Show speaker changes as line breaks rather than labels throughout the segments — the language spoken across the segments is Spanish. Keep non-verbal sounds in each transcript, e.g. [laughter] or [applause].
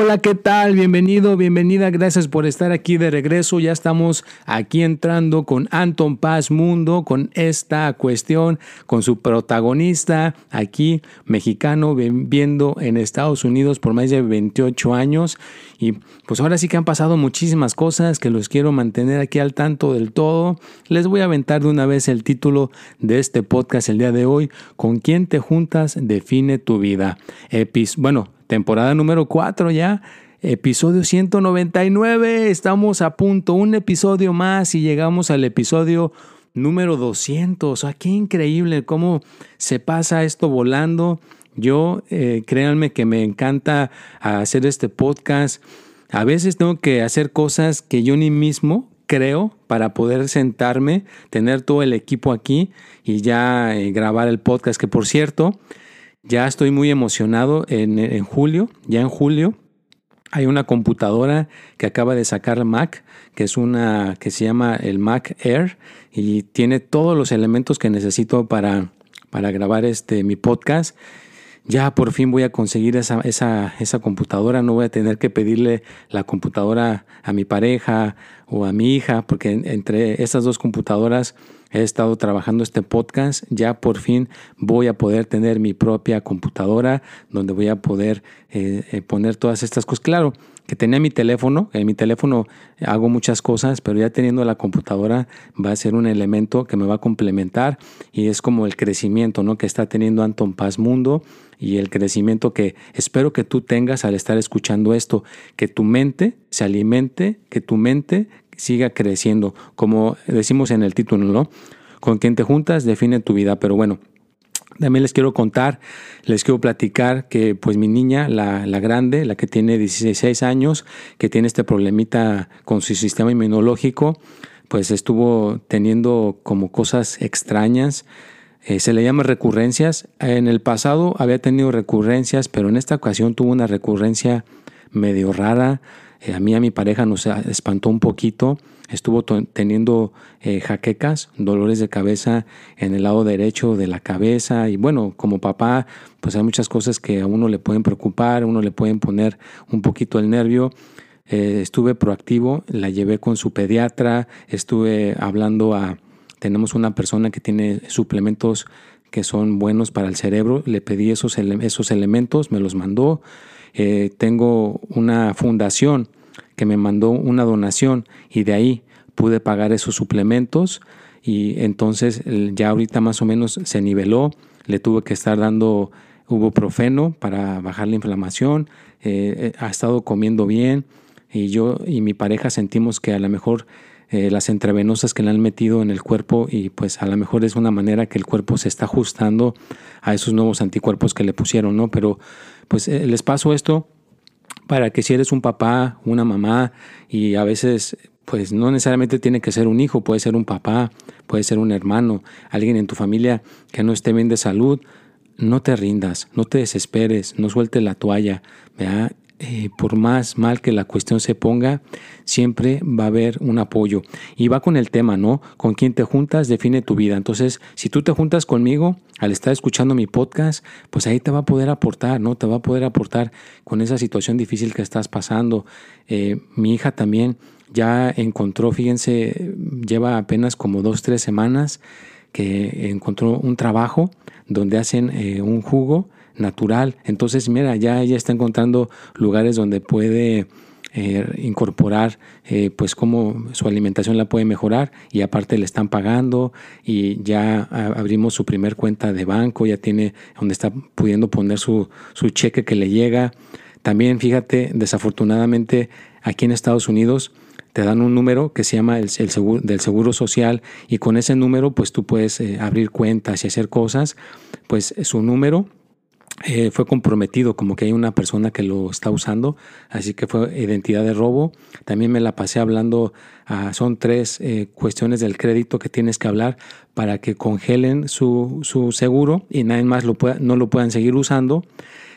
Hola, ¿qué tal? Bienvenido, bienvenida. Gracias por estar aquí de regreso. Ya estamos aquí entrando con Anton Paz Mundo, con esta cuestión, con su protagonista aquí, mexicano, viviendo en Estados Unidos por más de 28 años. Y pues ahora sí que han pasado muchísimas cosas que los quiero mantener aquí al tanto del todo. Les voy a aventar de una vez el título de este podcast el día de hoy. ¿Con quién te juntas? Define tu vida. Epis bueno, temporada número 4 ya. Episodio 199, estamos a punto, un episodio más y llegamos al episodio número 200. sea, qué increíble cómo se pasa esto volando. Yo, eh, créanme que me encanta hacer este podcast. A veces tengo que hacer cosas que yo ni mismo creo para poder sentarme, tener todo el equipo aquí y ya eh, grabar el podcast, que por cierto, ya estoy muy emocionado en, julio, ya en julio. Hay una computadora que acaba de sacar Mac, que es una que se llama el Mac Air y tiene todos los elementos que necesito para, para grabar este mi podcast ya por fin voy a conseguir esa, esa, esa, computadora, no voy a tener que pedirle la computadora a mi pareja o a mi hija, porque entre esas dos computadoras he estado trabajando este podcast, ya por fin voy a poder tener mi propia computadora donde voy a poder eh, eh, poner todas estas cosas. Claro, que tenía mi teléfono, en mi teléfono hago muchas cosas, pero ya teniendo la computadora va a ser un elemento que me va a complementar y es como el crecimiento ¿no? que está teniendo Anton Paz Mundo y el crecimiento que espero que tú tengas al estar escuchando esto, que tu mente se alimente, que tu mente siga creciendo, como decimos en el título, ¿no? Con quien te juntas define tu vida, pero bueno, también les quiero contar, les quiero platicar que pues mi niña, la, la, grande, la que tiene 16 años, que tiene este problemita con su sistema inmunológico, pues estuvo teniendo como cosas extrañas. Eh, se le llama recurrencias. En el pasado había tenido recurrencias, pero en esta ocasión tuvo una recurrencia medio rara. Eh, a mí, a mi pareja nos espantó un poquito estuvo teniendo eh, jaquecas, dolores de cabeza en el lado derecho de la cabeza y bueno, como papá, pues hay muchas cosas que a uno le pueden preocupar, a uno le pueden poner un poquito el nervio. Eh, estuve proactivo, la llevé con su pediatra, estuve hablando a, tenemos una persona que tiene suplementos que son buenos para el cerebro, le pedí esos, esos elementos, me los mandó. Eh, tengo una fundación que me mandó una donación y de ahí pude pagar esos suplementos y entonces ya ahorita más o menos se niveló, le tuve que estar dando profeno para bajar la inflamación, eh, eh, ha estado comiendo bien y yo y mi pareja sentimos que a lo mejor eh, las entrevenosas que le han metido en el cuerpo y pues a lo mejor es una manera que el cuerpo se está ajustando a esos nuevos anticuerpos que le pusieron, ¿no? Pero pues les paso esto para que si eres un papá, una mamá y a veces pues no necesariamente tiene que ser un hijo, puede ser un papá, puede ser un hermano, alguien en tu familia que no esté bien de salud, no te rindas, no te desesperes, no suelte la toalla, ¿verdad? Eh, por más mal que la cuestión se ponga, siempre va a haber un apoyo. Y va con el tema, ¿no? Con quien te juntas define tu vida. Entonces, si tú te juntas conmigo al estar escuchando mi podcast, pues ahí te va a poder aportar, ¿no? Te va a poder aportar con esa situación difícil que estás pasando. Eh, mi hija también ya encontró, fíjense, lleva apenas como dos, tres semanas que encontró un trabajo donde hacen eh, un jugo natural. Entonces, mira, ya ella está encontrando lugares donde puede eh, incorporar, eh, pues cómo su alimentación la puede mejorar y aparte le están pagando y ya abrimos su primer cuenta de banco, ya tiene donde está pudiendo poner su, su cheque que le llega. También, fíjate, desafortunadamente aquí en Estados Unidos te dan un número que se llama el, seguro, del Seguro Social y con ese número pues tú puedes eh, abrir cuentas y hacer cosas. Pues su número eh, fue comprometido, como que hay una persona que lo está usando, así que fue identidad de robo. También me la pasé hablando, ah, son tres eh, cuestiones del crédito que tienes que hablar para que congelen su, su seguro y nadie más lo pueda, no lo puedan seguir usando.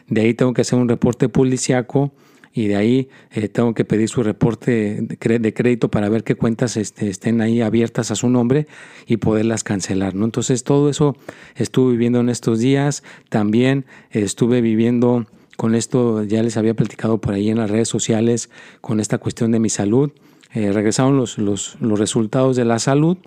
De ahí tengo que hacer un reporte policiaco y de ahí eh, tengo que pedir su reporte de crédito para ver qué cuentas este, estén ahí abiertas a su nombre y poderlas cancelar. ¿no? Entonces todo eso estuve viviendo en estos días. También estuve viviendo con esto, ya les había platicado por ahí en las redes sociales, con esta cuestión de mi salud. Eh, regresaron los, los, los, resultados de la salud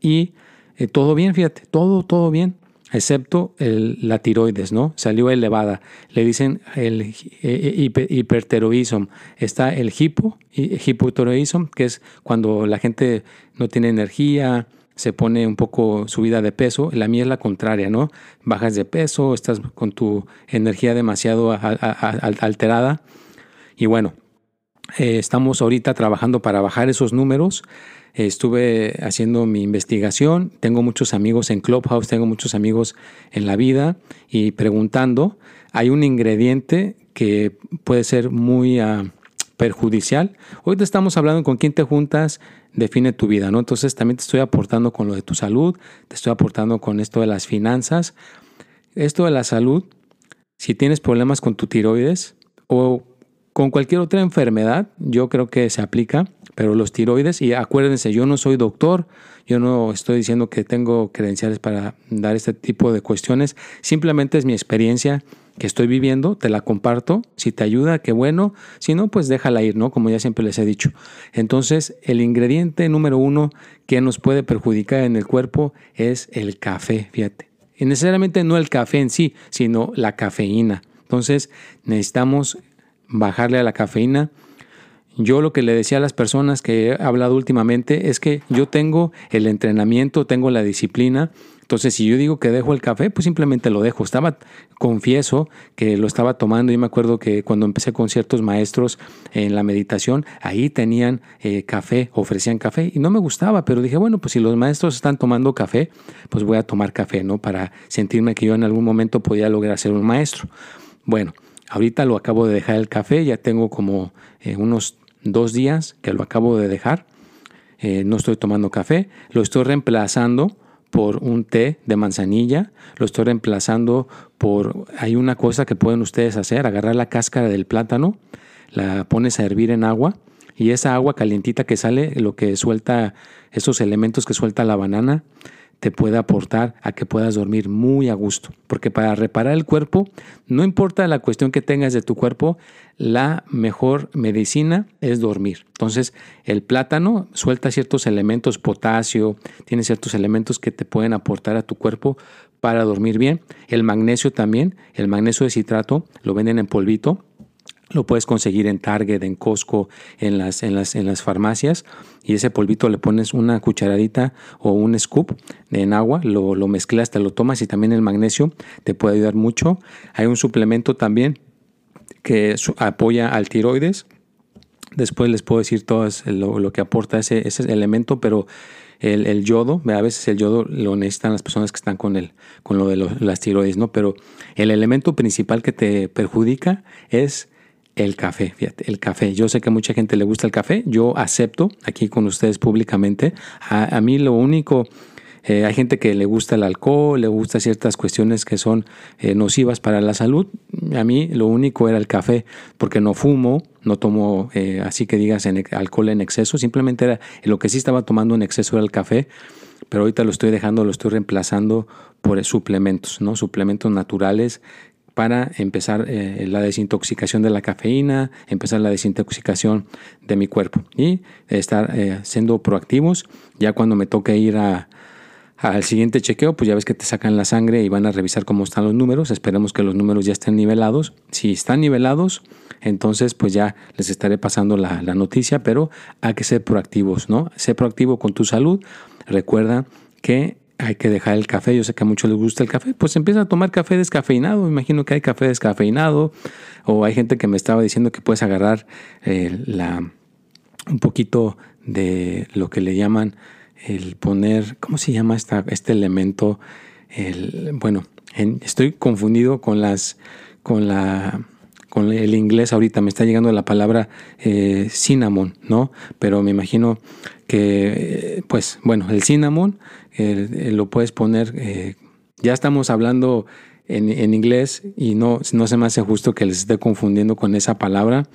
y eh, todo bien, fíjate, todo, todo bien excepto el, la tiroides, ¿no? Salió elevada. Le dicen el hiperteroísmo. Está el hipo, que es cuando la gente no tiene energía, se pone un poco subida de peso. La mía es la contraria, ¿no? Bajas de peso, estás con tu energía demasiado alterada. Y bueno, eh, estamos ahorita trabajando para bajar esos números estuve haciendo mi investigación, tengo muchos amigos en Clubhouse, tengo muchos amigos en la vida y preguntando, hay un ingrediente que puede ser muy uh, perjudicial. Hoy te estamos hablando con quién te juntas, define tu vida, ¿no? Entonces también te estoy aportando con lo de tu salud, te estoy aportando con esto de las finanzas. Esto de la salud, si tienes problemas con tu tiroides o con cualquier otra enfermedad, yo creo que se aplica pero los tiroides, y acuérdense, yo no soy doctor, yo no estoy diciendo que tengo credenciales para dar este tipo de cuestiones, simplemente es mi experiencia que estoy viviendo, te la comparto, si te ayuda, qué bueno, si no, pues déjala ir, ¿no? Como ya siempre les he dicho. Entonces, el ingrediente número uno que nos puede perjudicar en el cuerpo es el café, fíjate. Y necesariamente no el café en sí, sino la cafeína. Entonces, necesitamos bajarle a la cafeína yo lo que le decía a las personas que he hablado últimamente es que yo tengo el entrenamiento, tengo la disciplina. Entonces, si yo digo que dejo el café, pues simplemente lo dejo. Estaba, confieso que lo estaba tomando. y me acuerdo que cuando empecé con ciertos maestros en la meditación, ahí tenían eh, café, ofrecían café y no me gustaba, pero dije, bueno, pues si los maestros están tomando café, pues voy a tomar café, ¿no? Para sentirme que yo en algún momento podía lograr ser un maestro. Bueno, ahorita lo acabo de dejar el café, ya tengo como eh, unos dos días que lo acabo de dejar. Eh, no estoy tomando café, lo estoy reemplazando por un té de manzanilla, lo estoy reemplazando por, hay una cosa que pueden ustedes hacer, agarrar la cáscara del plátano, la pones a hervir en agua y esa agua calientita que sale, lo que suelta, esos elementos que suelta la banana, te puede aportar a que puedas dormir muy a gusto. Porque para reparar el cuerpo, no importa la cuestión que tengas de tu cuerpo, la mejor medicina es dormir. Entonces, el plátano suelta ciertos elementos, potasio, tiene ciertos elementos que te pueden aportar a tu cuerpo para dormir bien. El magnesio también, el magnesio de citrato lo venden en polvito lo puedes conseguir en Target, en Costco, en las, en las, en las farmacias. Y ese polvito le pones una cucharadita o un scoop en agua, lo, lo mezclas, te lo tomas y también el magnesio te puede ayudar mucho. Hay un suplemento también que apoya al tiroides. Después les puedo decir todo lo, que aporta ese, ese elemento, pero el, yodo, a veces el yodo lo necesitan las personas que están con, el, con lo de las tiroides, ¿no? Pero el elemento principal que te perjudica es el café, fíjate, el café. Yo sé que a mucha gente le gusta el café, yo acepto aquí con ustedes públicamente. A, mí lo único, eh, hay gente que le gusta el alcohol, le gusta ciertas cuestiones que son eh, nocivas para la salud. A mí lo único era el café, porque no fumo, no tomo, eh, así que digas, en, alcohol en exceso, simplemente era lo que sí estaba tomando en exceso era el café pero ahorita lo estoy dejando, lo estoy reemplazando por suplementos, ¿no? Suplementos naturales para empezar eh, la desintoxicación de la cafeína, empezar la desintoxicación de mi cuerpo y estar eh, siendo proactivos. Ya cuando me toque ir al siguiente chequeo, pues ya ves que te sacan la sangre y van a revisar cómo están los números. Esperemos que los números ya estén nivelados. Si están nivelados, entonces pues ya les estaré pasando la, la noticia, pero hay que ser proactivos, ¿no? Ser proactivo con tu salud. Recuerda que hay que dejar el café. Yo sé que a muchos les gusta el café. Pues empieza a tomar café descafeinado. Imagino que hay café descafeinado. O hay gente que me estaba diciendo que puedes agarrar eh, la, un poquito de lo que le llaman el poner, ¿cómo se llama esta, este elemento? El, bueno, estoy confundido con las, con la, con el inglés ahorita, me está llegando la palabra eh, cinnamon, ¿no? Pero me imagino que, eh, pues, bueno, el cinnamon lo puedes poner, eh, ya estamos hablando en, en, inglés y no, no se me hace justo que les esté confundiendo con esa palabra.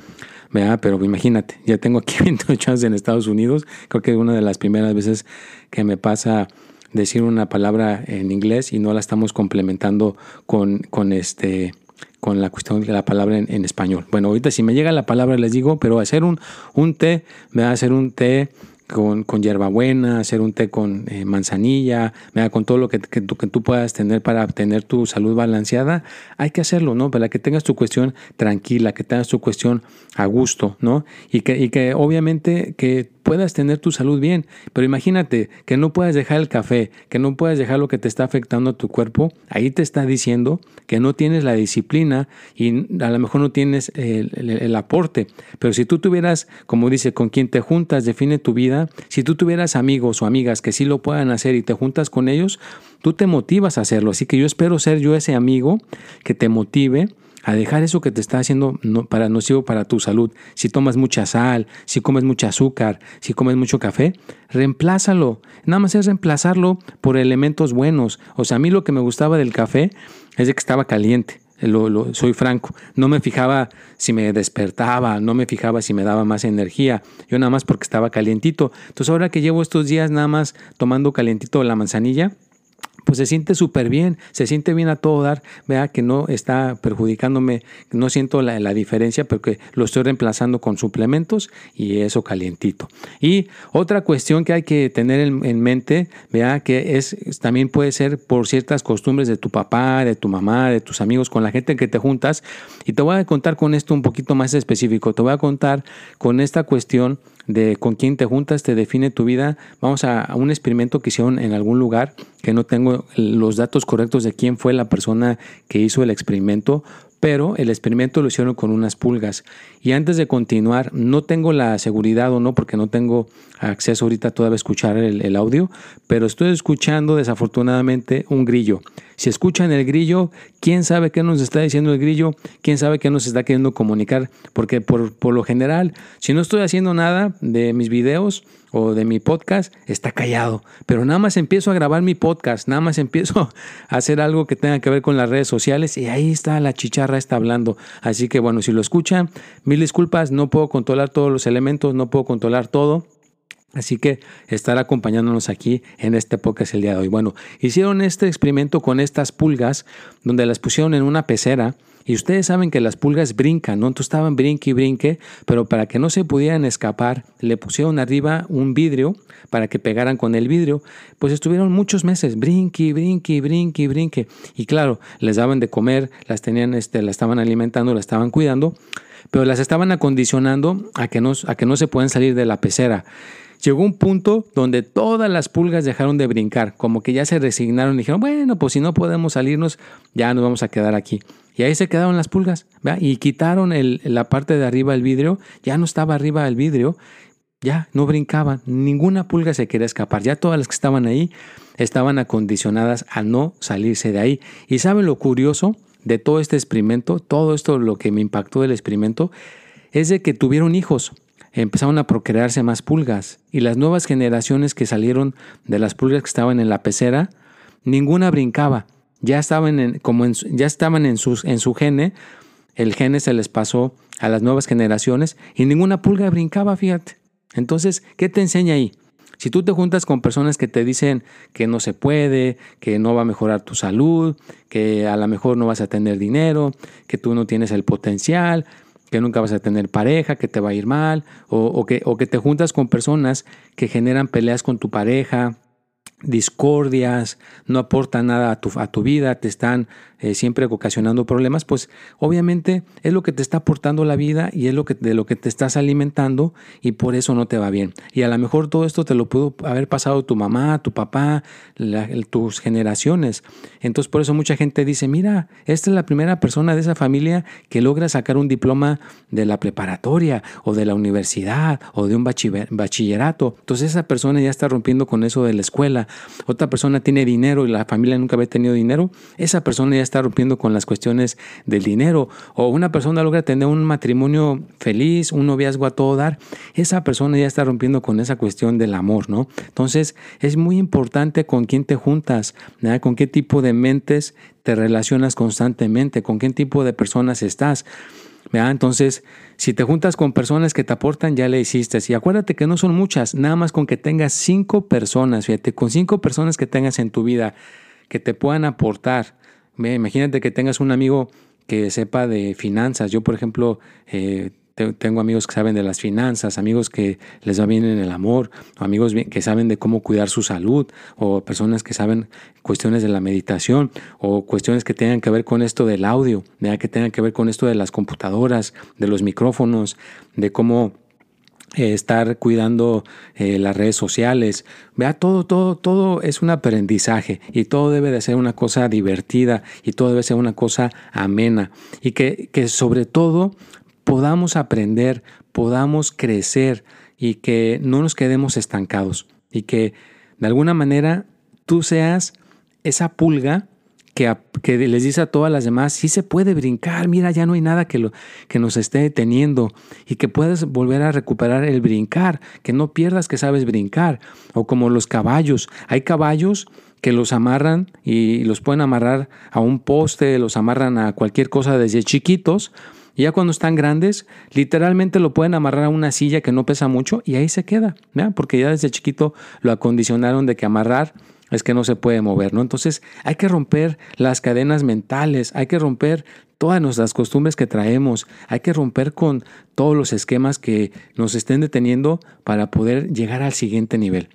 Pero imagínate, ya tengo aquí [laughs] 28 años en Estados Unidos, creo que es una de las primeras veces que me pasa decir una palabra en inglés y no la estamos complementando con, con este con la cuestión de la palabra en, español. Bueno, ahorita si me llega la palabra les digo, pero hacer un, un té, me va a hacer un té con, con hierbabuena, hacer un té con eh, manzanilla, con todo lo que, que, tú, puedas tener para obtener tu salud balanceada, hay que hacerlo, ¿no? Para que tengas tu cuestión tranquila, que tengas tu cuestión a gusto, ¿no? Y que, y que obviamente que puedas tener tu salud bien. Pero imagínate que no puedas dejar el café, que no puedas dejar lo que te está afectando a tu cuerpo. Ahí te está diciendo que no tienes la disciplina y a lo mejor no tienes el, aporte. Pero si tú tuvieras, como dice, con quien te juntas define tu vida, si tú tuvieras amigos o amigas que sí lo puedan hacer y te juntas con ellos, tú te motivas a hacerlo. Así que yo espero ser yo ese amigo que te motive a dejar eso que te está haciendo para nocivo para tu salud. Si tomas mucha sal, si comes mucho azúcar, si comes mucho café, reemplázalo. Nada más es reemplazarlo por elementos buenos. O sea, a mí lo que me gustaba del café es de que estaba caliente. Lo, soy franco, no me fijaba si me despertaba, no me fijaba si me daba más energía, yo nada más porque estaba calientito. Entonces ahora que llevo estos días nada más tomando calientito la manzanilla, pues se siente súper bien, se siente bien a todo dar, vea que no está perjudicándome, no siento la, diferencia porque lo estoy reemplazando con suplementos y eso calientito. Y otra cuestión que hay que tener en, mente, vea que es también puede ser por ciertas costumbres de tu papá, de tu mamá, de tus amigos, con la gente que te juntas. Y te voy a contar con esto un poquito más específico, te voy a contar con esta cuestión de con quién te juntas te define tu vida. Vamos a, un experimento que hicieron en algún lugar, que no tengo los datos correctos de quién fue la persona que hizo el experimento, pero el experimento lo hicieron con unas pulgas. Y antes de continuar, no tengo la seguridad o no, porque no tengo acceso ahorita todavía a escuchar el, audio, pero estoy escuchando desafortunadamente un grillo. Si escuchan el grillo, ¿quién sabe qué nos está diciendo el grillo? ¿Quién sabe qué nos está queriendo comunicar? Porque por, por lo general, si no estoy haciendo nada de mis videos, o de mi podcast está callado. Pero nada más empiezo a grabar mi podcast, nada más empiezo [laughs] a hacer algo que tenga que ver con las redes sociales y ahí está la chicharra está hablando. Así que bueno, si lo escuchan, mil disculpas, no puedo controlar todos los elementos, no puedo controlar todo. Así que estar acompañándonos aquí en este podcast el día de hoy. Bueno, hicieron este experimento con estas pulgas donde las pusieron en una pecera y ustedes saben que las pulgas brincan, ¿no? Entonces estaban brinque y brinque, pero para que no se pudieran escapar, le pusieron arriba un vidrio para que pegaran con el vidrio. Pues estuvieron muchos meses, brinque, brinque, brinque, brinque. Y claro, les daban de comer, las tenían, este, las estaban alimentando, las estaban cuidando, pero las estaban acondicionando a que no, a que no se puedan salir de la pecera. Llegó un punto donde todas las pulgas dejaron de brincar, como que ya se resignaron y dijeron, bueno, pues si no podemos salirnos, ya nos vamos a quedar aquí. Y ahí se quedaron las pulgas, y quitaron la parte de arriba del vidrio, ya no estaba arriba el vidrio, ya no brincaban, ninguna pulga se quería escapar, ya todas las que estaban ahí estaban acondicionadas a no salirse de ahí. Y saben lo curioso de todo este experimento, todo esto lo que me impactó del experimento, es de que tuvieron hijos empezaron a procrearse más pulgas y las nuevas generaciones que salieron de las pulgas que estaban en la pecera, ninguna brincaba. Ya estaban en, como ya estaban en, sus, en su gene, el gene se les pasó a las nuevas generaciones y ninguna pulga brincaba, fíjate. Entonces, ¿qué te enseña ahí? Si tú te juntas con personas que te dicen que no se puede, que no va a mejorar tu salud, que a lo mejor no vas a tener dinero, que tú no tienes el potencial, que nunca vas a tener pareja, que te va a ir mal, o, que, o que te juntas con personas que generan peleas con tu pareja, discordias, no aportan nada a tu, a tu vida, te están eh, siempre ocasionando problemas, pues obviamente es lo que te está aportando la vida y es lo que, de lo que te estás alimentando y por eso no te va bien. Y a lo mejor todo esto te lo pudo haber pasado tu mamá, tu papá, tus generaciones. Entonces por eso mucha gente dice, mira, esta es la primera persona de esa familia que logra sacar un diploma de la preparatoria o de la universidad o de un bachillerato. Entonces esa persona ya está rompiendo con eso de la escuela. Otra persona tiene dinero y la familia nunca había tenido dinero. Esa persona ya está rompiendo con las cuestiones del dinero. O una persona logra tener un matrimonio feliz, un noviazgo a todo dar. Esa persona ya está rompiendo con esa cuestión del amor, ¿no? Entonces es muy importante con quién te juntas, con qué tipo de mentes te relacionas constantemente, con qué tipo de personas estás. Entonces, si te juntas con personas que te aportan, ya le hiciste. Y acuérdate que no son muchas, nada más con que tengas cinco personas, fíjate, con cinco personas que tengas en tu vida que te puedan aportar. Imagínate que tengas un amigo que sepa de finanzas. Yo, por ejemplo, eh, tengo amigos que saben de las finanzas, amigos que les va bien en el amor, amigos que saben de cómo cuidar su salud, o personas que saben cuestiones de la meditación, o cuestiones que tengan que ver con esto del audio, que tengan que ver con esto de las computadoras, de los micrófonos, de cómo eh, estar cuidando eh, las redes sociales. Vea, todo, todo, todo es un aprendizaje y todo debe de ser una cosa divertida y todo debe ser una cosa amena y que, que sobre todo podamos aprender, podamos crecer y que no nos quedemos estancados y que de alguna manera tú seas esa pulga que, les dice a todas las demás, sí se puede brincar, mira, ya no hay nada que, lo, que nos esté deteniendo y que puedas volver a recuperar el brincar, que no pierdas que sabes brincar, o como los caballos, hay caballos que los amarran y los pueden amarrar a un poste, los amarran a cualquier cosa desde chiquitos, y ya cuando están grandes, literalmente lo pueden amarrar a una silla que no pesa mucho y ahí se queda, porque ya desde chiquito lo acondicionaron de que amarrar es que no se puede mover, ¿no? Entonces hay que romper las cadenas mentales, hay que romper todas nuestras costumbres que traemos, hay que romper con todos los esquemas que nos estén deteniendo para poder llegar al siguiente nivel.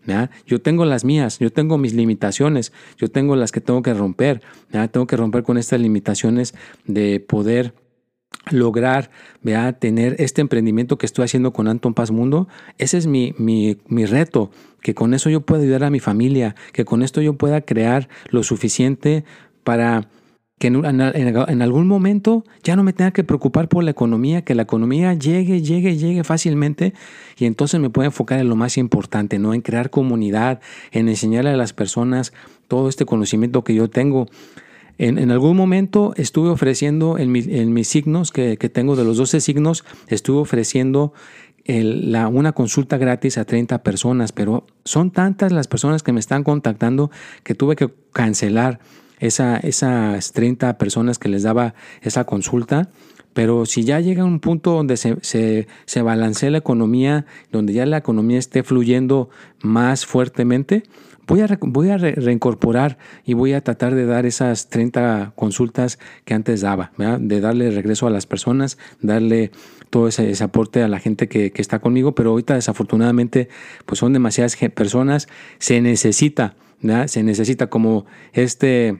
Yo tengo las mías, yo tengo mis limitaciones, yo tengo las que tengo que romper, tengo que romper con estas limitaciones de poder lograr vea, tener este emprendimiento que estoy haciendo con Anton Paz Mundo, ese es mi, mi, mi, reto, que con eso yo pueda ayudar a mi familia, que con esto yo pueda crear lo suficiente para que en, algún momento ya no me tenga que preocupar por la economía, que la economía llegue, llegue, llegue fácilmente y entonces me pueda enfocar en lo más importante, ¿no? En crear comunidad, en enseñarle a las personas todo este conocimiento que yo tengo. En, algún momento estuve ofreciendo en, mis signos que, tengo de los 12 signos, estuve ofreciendo una consulta gratis a 30 personas, pero son tantas las personas que me están contactando que tuve que cancelar esa, esas 30 personas que les daba esa consulta. Pero si ya llega un punto donde se, se, se balancea la economía, donde ya la economía esté fluyendo más fuertemente, voy a, voy a reincorporar y voy a tratar de dar esas 30 consultas que antes daba, de darle regreso a las personas, darle todo ese, aporte a la gente que, que, está conmigo, pero ahorita desafortunadamente pues son demasiadas personas, se necesita, se necesita como este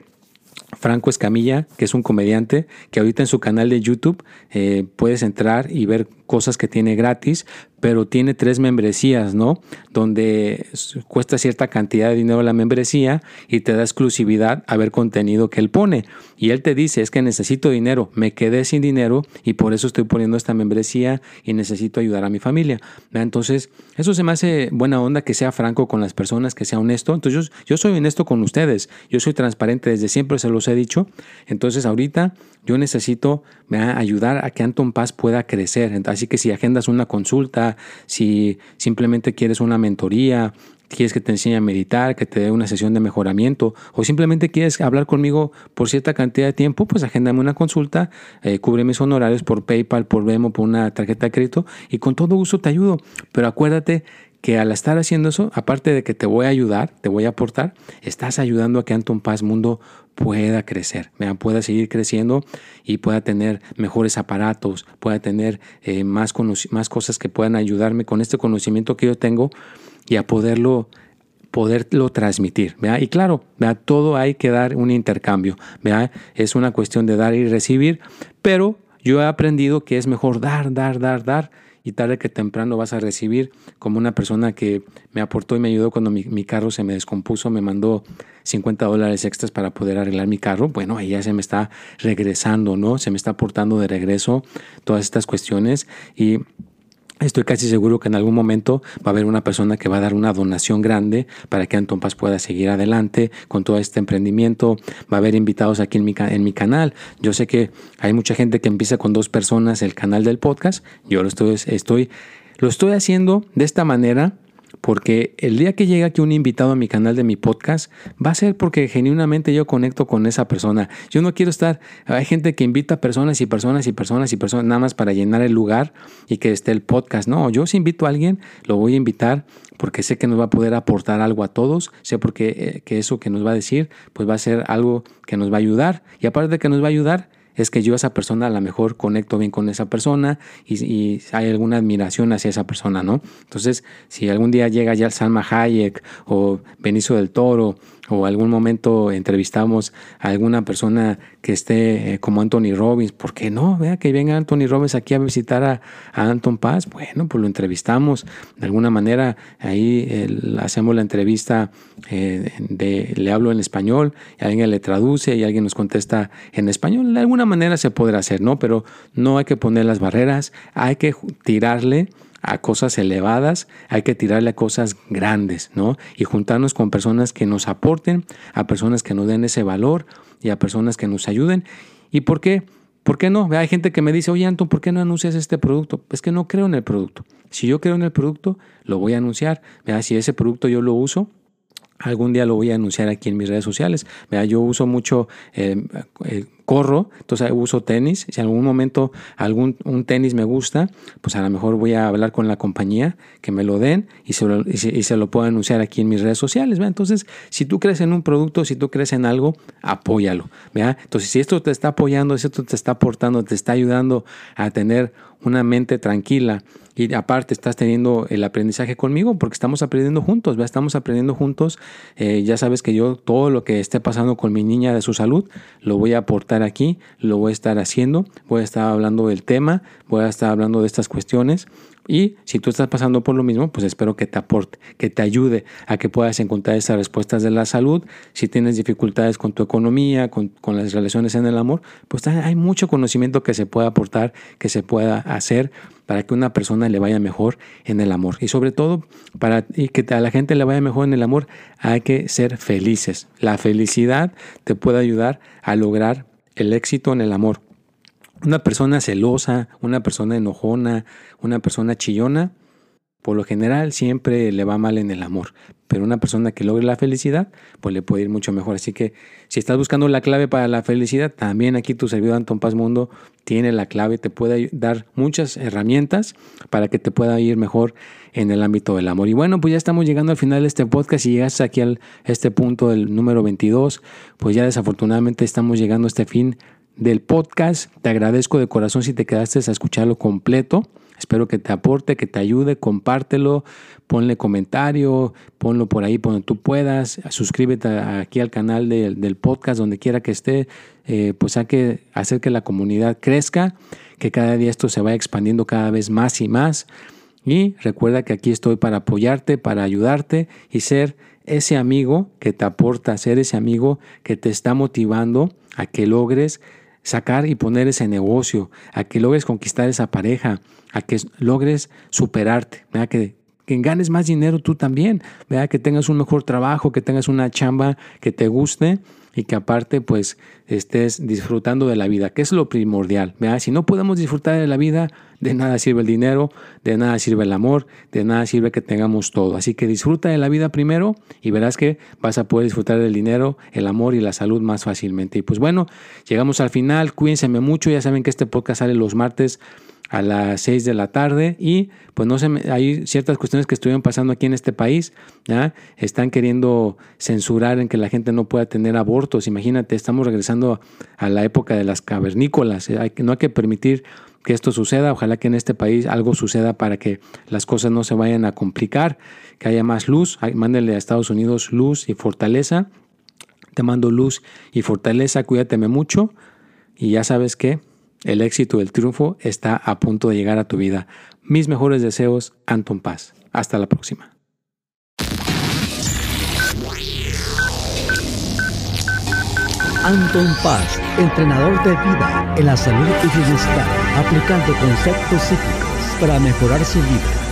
Franco Escamilla, que es un comediante, que ahorita en su canal de YouTube eh, puedes entrar y ver cosas que tiene gratis, pero tiene tres membresías, ¿no? Donde cuesta cierta cantidad de dinero la membresía y te da exclusividad a ver contenido que él pone. Y él te dice, es que necesito dinero, me quedé sin dinero y por eso estoy poniendo esta membresía y necesito ayudar a mi familia. Entonces, eso se me hace buena onda que sea franco con las personas, que sea honesto. Entonces, yo, soy honesto con ustedes, yo soy transparente desde siempre, se los he dicho. Entonces, ahorita yo necesito ayudar a que Anton Paz pueda crecer. Así que si agendas una consulta, si simplemente quieres una mentoría, quieres que te enseñe a meditar, que te dé una sesión de mejoramiento o simplemente quieres hablar conmigo por cierta cantidad de tiempo, pues agéndame una consulta, eh, cubre mis honorarios por PayPal, por Venmo, por una tarjeta de crédito y con todo gusto te ayudo. Pero acuérdate que al estar haciendo eso, aparte de que te voy a ayudar, te voy a aportar, estás ayudando a que Anton Paz Mundo pueda crecer, pueda seguir creciendo y pueda tener mejores aparatos, pueda tener eh, más, más cosas que puedan ayudarme con este conocimiento que yo tengo y a poderlo poderlo transmitir. Y claro, todo hay que dar un intercambio. Es una cuestión de dar y recibir, pero yo he aprendido que es mejor dar, dar, dar, dar y tarde que temprano vas a recibir como una persona que me aportó y me ayudó cuando mi, carro se me descompuso, me mandó 50 dólares extras para poder arreglar mi carro, bueno, ya se me está regresando, ¿no? Se me está aportando de regreso todas estas cuestiones y Estoy casi seguro que en algún momento va a haber una persona que va a dar una donación grande para que Anton Paz pueda seguir adelante con todo este emprendimiento. Va a haber invitados aquí en mi, en mi canal. Yo sé que hay mucha gente que empieza con dos personas el canal del podcast. Yo lo estoy, estoy, lo estoy haciendo de esta manera porque el día que llegue aquí un invitado a mi canal de mi podcast, va a ser porque genuinamente yo conecto con esa persona. Yo no quiero estar, hay gente que invita personas y personas y personas y personas nada más para llenar el lugar y que esté el podcast. No, yo si invito a alguien, lo voy a invitar porque sé que nos va a poder aportar algo a todos, sé porque eh, que eso que nos va a decir, pues va a ser algo que nos va a ayudar y aparte de que nos va a ayudar, es que yo a esa persona a lo mejor conecto bien con esa persona y, hay alguna admiración hacia esa persona, ¿no? Entonces, si algún día llega ya Salma Hayek o Benicio del Toro o algún momento entrevistamos a alguna persona que esté eh, como Anthony Robbins, ¿por qué no? Vea que venga Anthony Robbins aquí a visitar a, Anton Paz, bueno, pues lo entrevistamos de alguna manera, ahí hacemos la entrevista, eh, de, le hablo en español, y alguien le traduce y alguien nos contesta en español, de alguna manera se podrá hacer, ¿no? Pero no hay que poner las barreras, hay que tirarle a cosas elevadas, hay que tirarle a cosas grandes, ¿no? Y juntarnos con personas que nos aporten, a personas que nos den ese valor y a personas que nos ayuden. ¿Y por qué? ¿Por qué no? Hay gente que me dice, oye Anton, ¿por qué no anuncias este producto? Es que no creo en el producto. Si yo creo en el producto, lo voy a anunciar. Si ese producto yo lo uso, algún día lo voy a anunciar aquí en mis redes sociales. Yo uso mucho eh, eh, corro, entonces uso tenis. Si en algún momento algún un tenis me gusta, pues a lo mejor voy a hablar con la compañía que me lo den y se lo, y se, lo puedo anunciar aquí en mis redes sociales. Entonces, si tú crees en un producto, si tú crees en algo, apóyalo. Entonces, si esto te está apoyando, si esto te está aportando, te está ayudando a tener una mente tranquila y aparte estás teniendo el aprendizaje conmigo porque estamos aprendiendo juntos, estamos aprendiendo juntos. Eh, ya sabes que yo todo lo que esté pasando con mi niña de su salud lo voy a aportar aquí, lo voy a estar haciendo, voy a estar hablando del tema, voy a estar hablando de estas cuestiones y si tú estás pasando por lo mismo, pues espero que te aporte, que te ayude a que puedas encontrar esas respuestas de la salud. Si tienes dificultades con tu economía, con, con las relaciones en el amor, pues hay mucho conocimiento que se puede aportar, que se pueda hacer para que una persona le vaya mejor en el amor. Y sobre todo, para que a la gente le vaya mejor en el amor, hay que ser felices. La felicidad te puede ayudar a lograr el éxito en el amor. Una persona celosa, una persona enojona, una persona chillona, por lo general siempre le va mal en el amor, pero una persona que logre la felicidad, pues le puede ir mucho mejor. Así que si estás buscando la clave para la felicidad, también aquí tu servidor Anton Paz Mundo tiene la clave, te puede dar muchas herramientas para que te pueda ir mejor en el ámbito del amor. Y bueno, pues ya estamos llegando al final de este podcast y llegas aquí a este punto del número 22, pues ya desafortunadamente estamos llegando a este fin del podcast. Te agradezco de corazón si te quedaste a escucharlo completo. Espero que te aporte, que te ayude, compártelo, ponle comentario, ponlo por ahí donde tú puedas, suscríbete aquí al canal del podcast donde quiera que esté, eh, pues hay que hacer que la comunidad crezca, que cada día esto se vaya expandiendo cada vez más y más. Y recuerda que aquí estoy para apoyarte, para ayudarte y ser ese amigo que te aporta, ser ese amigo que te está motivando a que logres sacar y poner ese negocio, a que logres conquistar esa pareja, a que logres superarte, que, que ganes más dinero tú también, que tengas un mejor trabajo, que tengas una chamba que te guste y que aparte pues estés disfrutando de la vida, que es lo primordial. Si no podemos disfrutar de la vida, de nada sirve el dinero, de nada sirve el amor, de nada sirve que tengamos todo. Así que disfruta de la vida primero y verás que vas a poder disfrutar del dinero, el amor y la salud más fácilmente. Y pues bueno, llegamos al final, cuídense mucho, ya saben que este podcast sale los martes a las 6 de la tarde y pues no sé, hay ciertas cuestiones que estuvieron pasando aquí en este país. Están queriendo censurar en que la gente no pueda tener abortos. Imagínate, estamos regresando a la época de las cavernícolas, hay, no hay que permitir que esto suceda. Ojalá que en este país algo suceda para que las cosas no se vayan a complicar, que haya más luz. Mándenle a Estados Unidos luz y fortaleza. Te mando luz y fortaleza, cuídateme mucho y ya sabes que el éxito, el triunfo está a punto de llegar a tu vida. Mis mejores deseos, Anton Paz. Hasta la próxima.
Anton Paz, entrenador de vida en la salud y bienestar, aplicando conceptos psíquicos para mejorar su vida